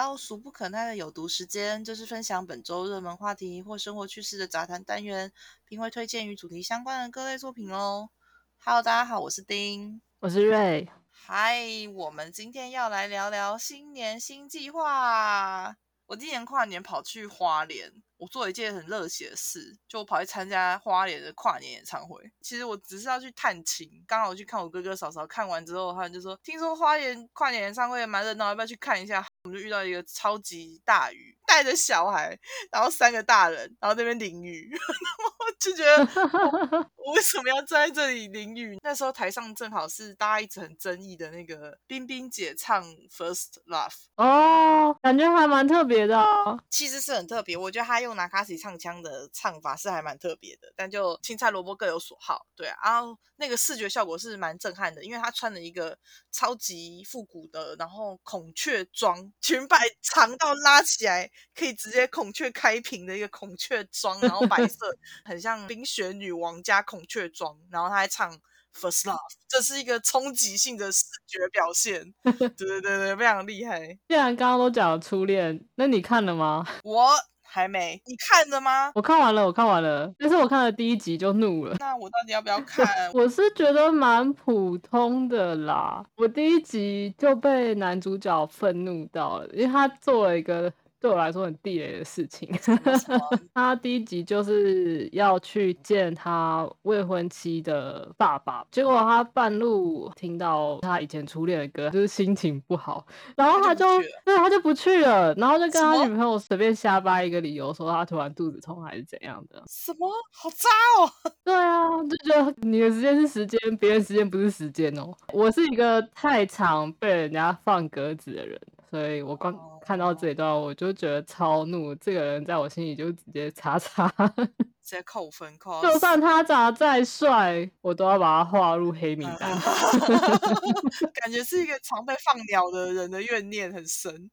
到俗不可耐的有毒时间，就是分享本周热门话题或生活趣事的杂谈单元，并会推荐与主题相关的各类作品哦。Hello，大家好，我是丁，我是瑞。嗨，我们今天要来聊聊新年新计划。我今年跨年跑去花莲。我做了一件很热血的事，就跑去参加花莲的跨年演唱会。其实我只是要去探亲，刚好去看我哥哥嫂嫂。看完之后，他们就说：“听说花莲跨年演唱会蛮热闹，要不要去看一下？”我们就遇到一个超级大雨，带着小孩，然后三个大人，然后那边淋雨，就觉得我为什么要站在这里淋雨？那时候台上正好是大家一直很争议的那个冰冰姐唱《First Love》哦，感觉还蛮特别的。哦其实是很特别，我觉得她用。用拿卡西唱腔的唱法是还蛮特别的，但就青菜萝卜各有所好，对啊，然后那个视觉效果是蛮震撼的，因为她穿了一个超级复古的，然后孔雀装，裙摆长到拉起来可以直接孔雀开屏的一个孔雀装，然后白色，很像冰雪女王加孔雀装，然后她还唱 First Love，这是一个冲击性的视觉表现，对对对对，非常厉害。既然刚刚都讲了初恋，那你看了吗？我。还没，你看了吗？我看完了，我看完了，但是我看了第一集就怒了。那我到底要不要 看？我是觉得蛮普通的啦。我第一集就被男主角愤怒到了，因为他做了一个。对我来说很地雷的事情。他第一集就是要去见他未婚妻的爸爸，结果他半路听到他以前初恋的歌，就是心情不好，然后他就对他就不去了，然后就跟他女朋友随便瞎掰一个理由，说他突然肚子痛还是怎样的。什么？好渣哦！对啊，就觉得你的时间是时间，别人时间不是时间哦。我是一个太常被人家放鸽子的人。所以我刚看到这一段，我就觉得超怒。这个人在我心里就直接叉叉，直接扣分扣。就算他长得再帅，我都要把他划入黑名单。感觉是一个常被放鸟的人的怨念很深。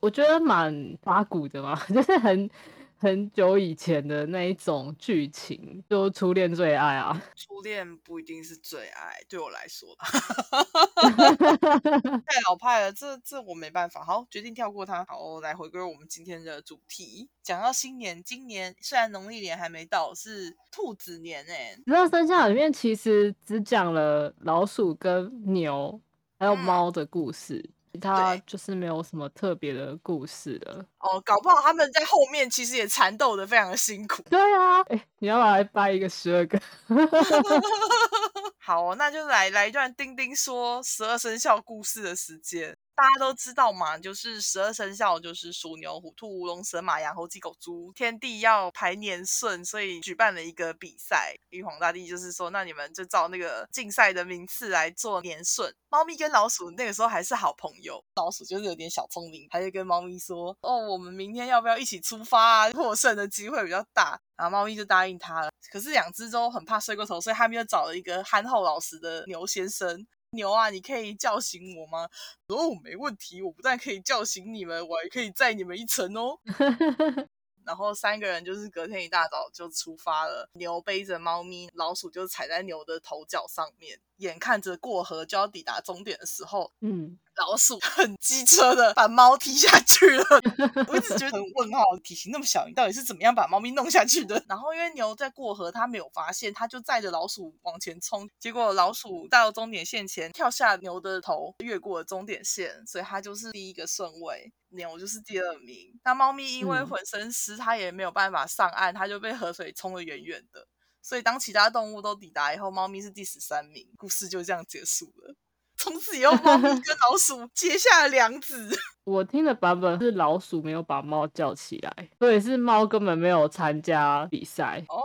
我觉得蛮发骨的嘛，就是很。很久以前的那一种剧情，就初恋最爱啊！初恋不一定是最爱，对我来说，太老派了，这这我没办法。好，决定跳过它。好，来回归我们今天的主题，讲到新年，今年虽然农历年还没到，是兔子年哎。十二生肖里面其实只讲了老鼠跟牛还有猫的故事。他就是没有什么特别的故事了哦，搞不好他们在后面其实也缠斗的非常的辛苦。对啊，哎，你要来掰一个十二个？好，那就来来一段丁丁说十二生肖故事的时间。大家都知道嘛，就是十二生肖就是鼠牛虎兔龙蛇马羊猴鸡狗猪，天地要排年顺，所以举办了一个比赛。玉皇大帝就是说，那你们就照那个竞赛的名次来做年顺。猫咪跟老鼠那个时候还是好朋友，老鼠就是有点小聪明，他就跟猫咪说：“哦，我们明天要不要一起出发啊？获胜的机会比较大。”然后猫咪就答应他了。可是两只都很怕睡过头，所以他们又找了一个憨厚老实的牛先生。牛啊，你可以叫醒我吗？哦，没问题，我不但可以叫醒你们，我还可以载你们一程哦。然后三个人就是隔天一大早就出发了，牛背着猫咪，老鼠就踩在牛的头角上面。眼看着过河就要抵达终点的时候，嗯，老鼠很机车的把猫踢下去了。我一直觉得很问号，体型那么小，你到底是怎么样把猫咪弄下去的？然后因为牛在过河，它没有发现，它就载着老鼠往前冲。结果老鼠到终点线前跳下牛的头，越过了终点线，所以它就是第一个顺位，牛就是第二名。那猫咪因为浑身湿，它也没有办法上岸，它就被河水冲得远远的。所以，当其他动物都抵达以后，猫咪是第十三名，故事就这样结束了。从此以后，猫咪跟老鼠结下了梁子。我听的版本是老鼠没有把猫叫起来，所以是猫根本没有参加比赛。哦，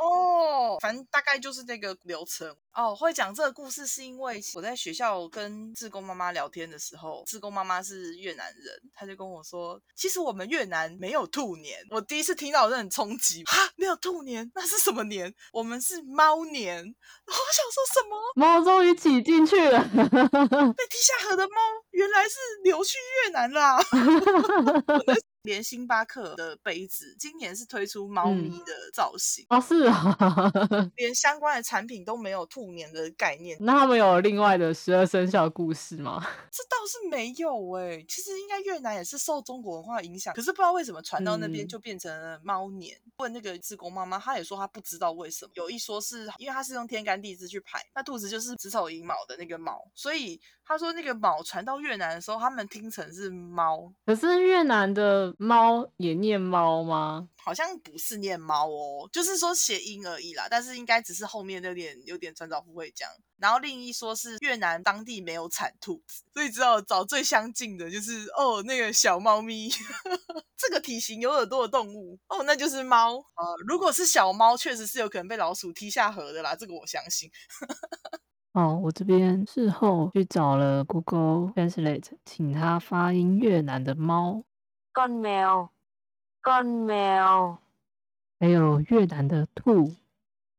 反正大概就是这个流程。哦，会讲这个故事是因为我在学校跟志工妈妈聊天的时候，志工妈妈是越南人，她就跟我说，其实我们越南没有兔年。我第一次听到，我很冲击哈，没有兔年，那是什么年？我们是猫年。我想说什么？猫终于挤进去了，被踢下河的猫原来是流去越南啦。连星巴克的杯子今年是推出猫咪的造型啊，是啊，连相关的产品都没有兔年的概念。那他们有另外的十二生肖故事吗？这倒是没有哎，其实应该越南也是受中国文化影响，可是不知道为什么传到那边就变成了猫年。问那个志工妈妈，她也说她不知道为什么。有一说是因为她是用天干地支去排，那兔子就是子丑寅卯的那个卯，所以她说那个卯传到越南的时候，他们听成是猫。可是越南的猫也念猫吗？好像不是念猫哦，就是说谐音而已啦。但是应该只是后面有点有点穿凿附会这样。然后另一说是越南当地没有产兔子，所以只好找最相近的，就是哦那个小猫咪，这个体型有耳朵的动物哦，那就是猫。呃，如果是小猫，确实是有可能被老鼠踢下河的啦，这个我相信。哦，我这边事后去找了 Google Translate，请他发音越南的猫，con mèo，con mèo，还有越南的兔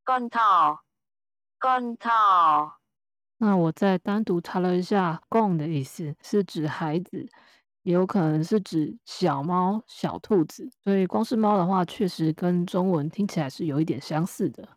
，con thỏ，con thỏ。那我再单独查了一下，con 的意思是指孩子，也有可能是指小猫、小兔子，所以光是猫的话，确实跟中文听起来是有一点相似的。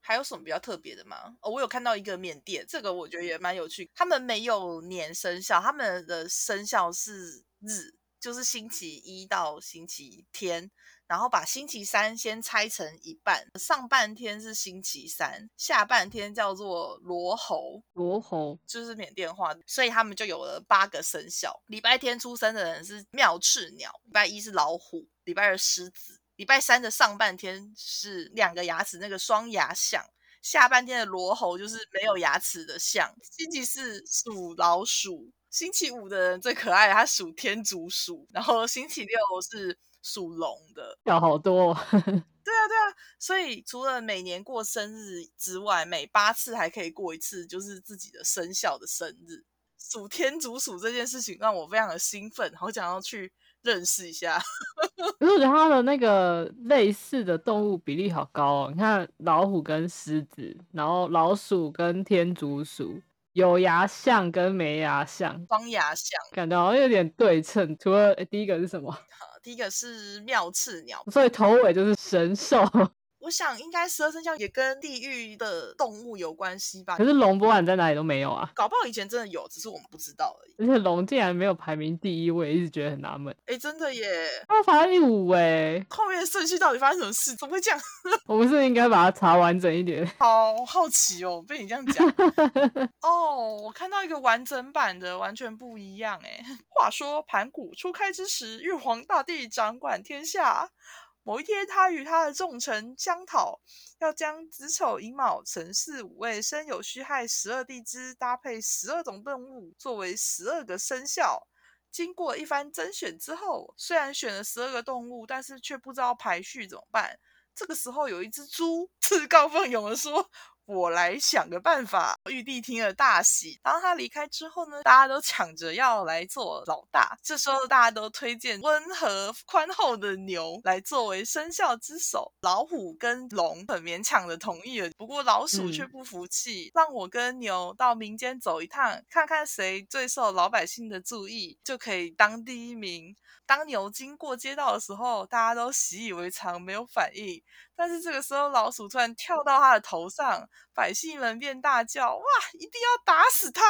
还有什么比较特别的吗？哦，我有看到一个缅甸，这个我觉得也蛮有趣。他们没有年生肖，他们的生肖是日，就是星期一到星期天，然后把星期三先拆成一半，上半天是星期三，下半天叫做罗猴，罗猴就是缅甸话，所以他们就有了八个生肖。礼拜天出生的人是妙翅鸟，礼拜一是老虎，礼拜二狮子。礼拜三的上半天是两个牙齿那个双牙象，下半天的罗喉就是没有牙齿的象。星期四属老鼠，星期五的人最可爱，他属天竺鼠，然后星期六是属龙的。要好多，对啊对啊，所以除了每年过生日之外，每八次还可以过一次，就是自己的生肖的生日。属天竺鼠这件事情让我非常的兴奋，好想要去。认识一下，可是我觉得它的那个类似的动物比例好高哦。你看老虎跟狮子，然后老鼠跟天竺鼠，有牙象跟没牙象，双牙象，感觉好像有点对称。除了第一个是什么？第一个是妙翅鸟，所以头尾就是神兽。我想应该十二生肖也跟地域的动物有关系吧。可是龙不管在哪里都没有啊。搞不好以前真的有，只是我们不知道而已。而且龙竟然没有排名第一，我也一直觉得很纳闷。哎，真的耶！它排第五哎，后面的顺序到底发生什么事？怎么会这样？我们是应该把它查完整一点。好好奇哦，被你这样讲。哦，我看到一个完整版的，完全不一样哎。话说盘古初开之时，玉皇大帝掌管天下。某一天，他与他的众臣商讨，要将子丑寅卯辰巳午未申酉戌亥十二地支搭配十二种动物，作为十二个生肖。经过一番甄选之后，虽然选了十二个动物，但是却不知道排序怎么办。这个时候，有一只猪 自告奋勇的说。我来想个办法。玉帝听了大喜。当他离开之后呢，大家都抢着要来做老大。这时候大家都推荐温和宽厚的牛来作为生肖之首。老虎跟龙很勉强的同意了，不过老鼠却不服气，让我跟牛到民间走一趟，看看谁最受老百姓的注意，就可以当第一名。当牛经过街道的时候，大家都习以为常，没有反应。但是这个时候，老鼠突然跳到他的头上，百姓们便大叫：“哇，一定要打死他！”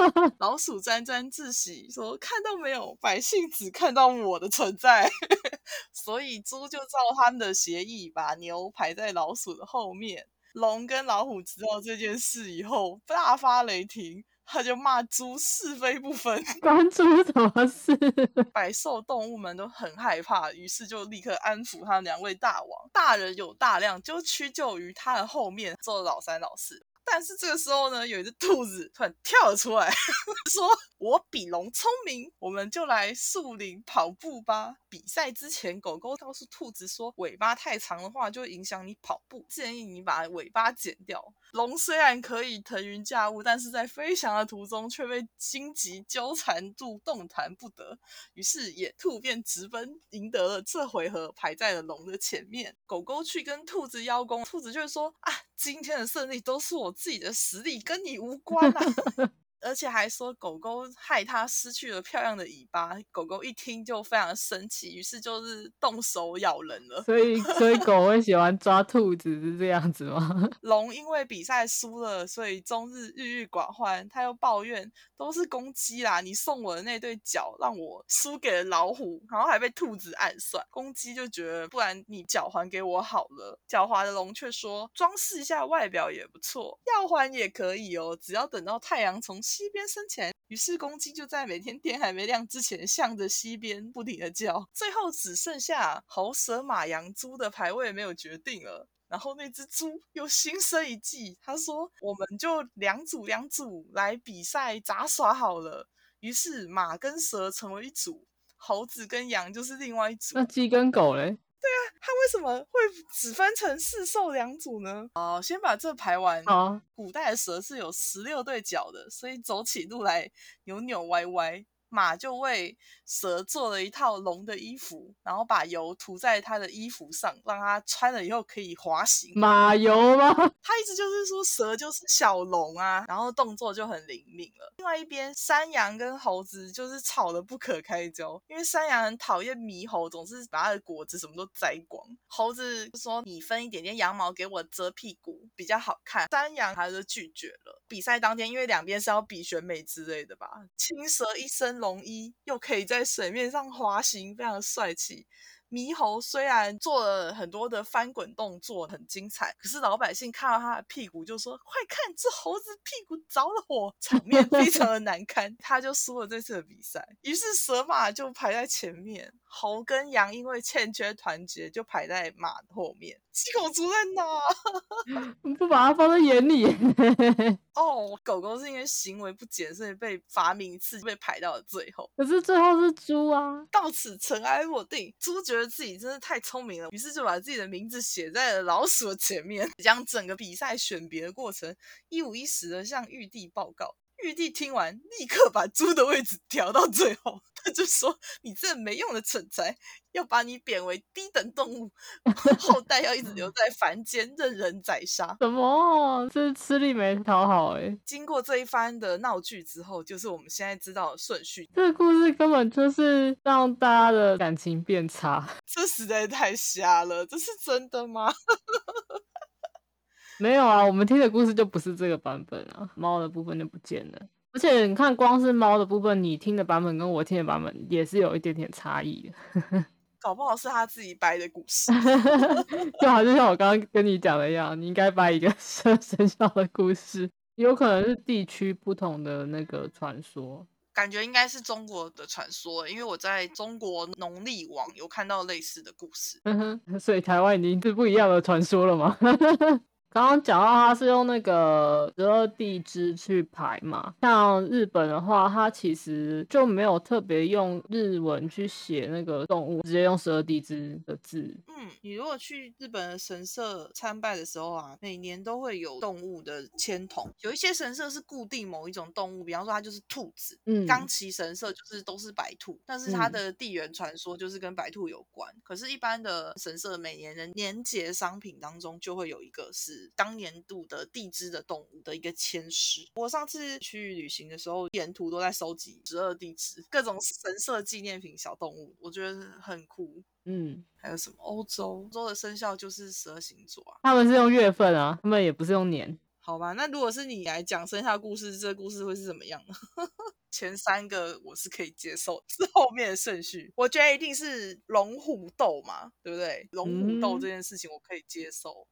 老鼠沾沾自喜说：“看到没有，百姓只看到我的存在。”所以猪就照他们的协议，把牛排在老鼠的后面。龙跟老虎知道这件事以后，大发雷霆。他就骂猪是非不分，关猪什么事？百兽动物们都很害怕，于是就立刻安抚他两位大王。大人有大量，就屈就于他的后面做老三老四。但是这个时候呢，有一只兔子突然跳了出来，说：“我比龙聪明，我们就来树林跑步吧。”比赛之前，狗狗告诉兔子说：“尾巴太长的话，就会影响你跑步，建议你把尾巴剪掉。”龙虽然可以腾云驾雾，但是在飞翔的途中却被荆棘纠缠住，动弹不得。于是野兔便直奔，赢得了这回合，排在了龙的前面。狗狗去跟兔子邀功，兔子就说：“啊，今天的胜利都是我自己的实力，跟你无关啊。” 而且还说狗狗害它失去了漂亮的尾巴。狗狗一听就非常生气，于是就是动手咬人了。所以，所以狗 会喜欢抓兔子是这样子吗？龙因为比赛输了，所以终日郁郁寡欢。他又抱怨都是公鸡啦，你送我的那对脚让我输给了老虎，然后还被兔子暗算。公鸡就觉得不然你脚还给我好了。狡猾的龙却说装饰一下外表也不错，要还也可以哦，只要等到太阳从西边升起来。于是公鸡就在每天天还没亮之前，向着西边不停的叫。最后只剩下猴、蛇、马、羊、猪的排位没有决定了。然后那只猪又心生一计，他说：“我们就两组两组来比赛杂耍好了。”于是马跟蛇成为一组，猴子跟羊就是另外一组。那鸡跟狗嘞？对啊，它为什么会只分成四兽两组呢？哦，先把这排完。哦，古代的蛇是有十六对脚的，所以走起路来扭扭歪歪。马就为蛇做了一套龙的衣服，然后把油涂在它的衣服上，让它穿了以后可以滑行。马油吗？他一直就是说蛇就是小龙啊，然后动作就很灵敏了。另外一边，山羊跟猴子就是吵得不可开交，因为山羊很讨厌猕猴，总是把它的果子什么都摘光。猴子说：“你分一点点羊毛给我遮屁股，比较好看。”山羊还是拒绝了。比赛当天，因为两边是要比选美之类的吧，青蛇一身龙衣，又可以在水面上滑行，非常帅气。猕猴虽然做了很多的翻滚动作，很精彩，可是老百姓看到他的屁股就说：“快看，这猴子屁股着了火！”场面非常的难堪，他就输了这次的比赛。于是蛇马就排在前面，猴跟羊因为欠缺团结，就排在马后面。七狗族在哪？不把它放在眼里。哦，狗狗是因为行为不检，所以被罚名次，被排到了最后。可是最后是猪啊！到此尘埃落定，猪觉得自己真的太聪明了，于是就把自己的名字写在了老鼠的前面，将整个比赛选别的过程一五一十的向玉帝报告。玉帝听完，立刻把猪的位置调到最后。他就说：“你这没用的蠢材，要把你贬为低等动物，后代要一直留 在凡间，任人宰杀。”什么？这吃力没讨好哎！经过这一番的闹剧之后，就是我们现在知道的顺序。这个故事根本就是让大家的感情变差。这实在太瞎了，这是真的吗？没有啊，我们听的故事就不是这个版本啊，猫的部分就不见了。而且你看，光是猫的部分，你听的版本跟我听的版本也是有一点点差异的。搞不好是他自己掰的故事，就好像像我刚刚跟你讲的一样，你应该掰一个 生肖的故事，有可能是地区不同的那个传说。感觉应该是中国的传说，因为我在中国农历网有看到类似的故事。所以台湾已经是不一样的传说了吗？刚刚讲到它是用那个十二地支去排嘛，像日本的话，它其实就没有特别用日文去写那个动物，直接用十二地支的字。嗯，你如果去日本的神社参拜的时候啊，每年都会有动物的签筒，有一些神社是固定某一种动物，比方说它就是兔子。嗯，冈崎神社就是都是白兔，但是它的地缘传说就是跟白兔有关。可是，一般的神社每年的年节商品当中就会有一个是。当年度的地支的动物的一个签诗。我上次去旅行的时候，沿途都在收集十二地支各种神社纪念品小动物，我觉得很酷。嗯，还有什么欧洲？欧洲的生肖就是十二星座啊，他们是用月份啊，他们也不是用年。好吧，那如果是你来讲生肖故事，这个故事会是怎么样呢？前三个我是可以接受，是后面的顺序，我觉得一定是龙虎斗嘛，对不对？龙虎斗这件事情我可以接受。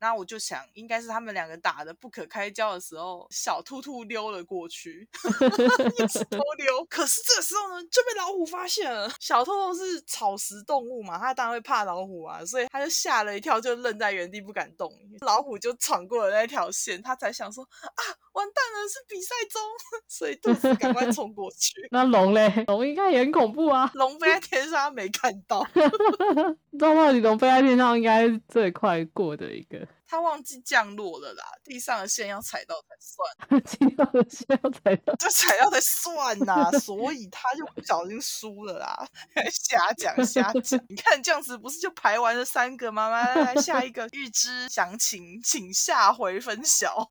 那我就想，应该是他们两个打的不可开交的时候，小兔兔溜了过去，一直偷溜。可是这个时候呢，就被老虎发现了。小兔兔是草食动物嘛，它当然会怕老虎啊，所以它就吓了一跳，就愣在原地不敢动。老虎就闯过了那条线，它才想说啊，完蛋了，是比赛中，所以兔子赶快 冲过去。那龙嘞？龙应该也很恐怖啊，龙飞在天上没看到。到底龙飞在天上应该最快过的一个。他忘记降落了啦，地上的线要踩到才算，地上的线要踩到，就踩到才算呐，所以他就不小心输了啦，瞎讲瞎讲，你看这样子不是就排完了三个吗？来来来，下一个预知详情，请下回分晓。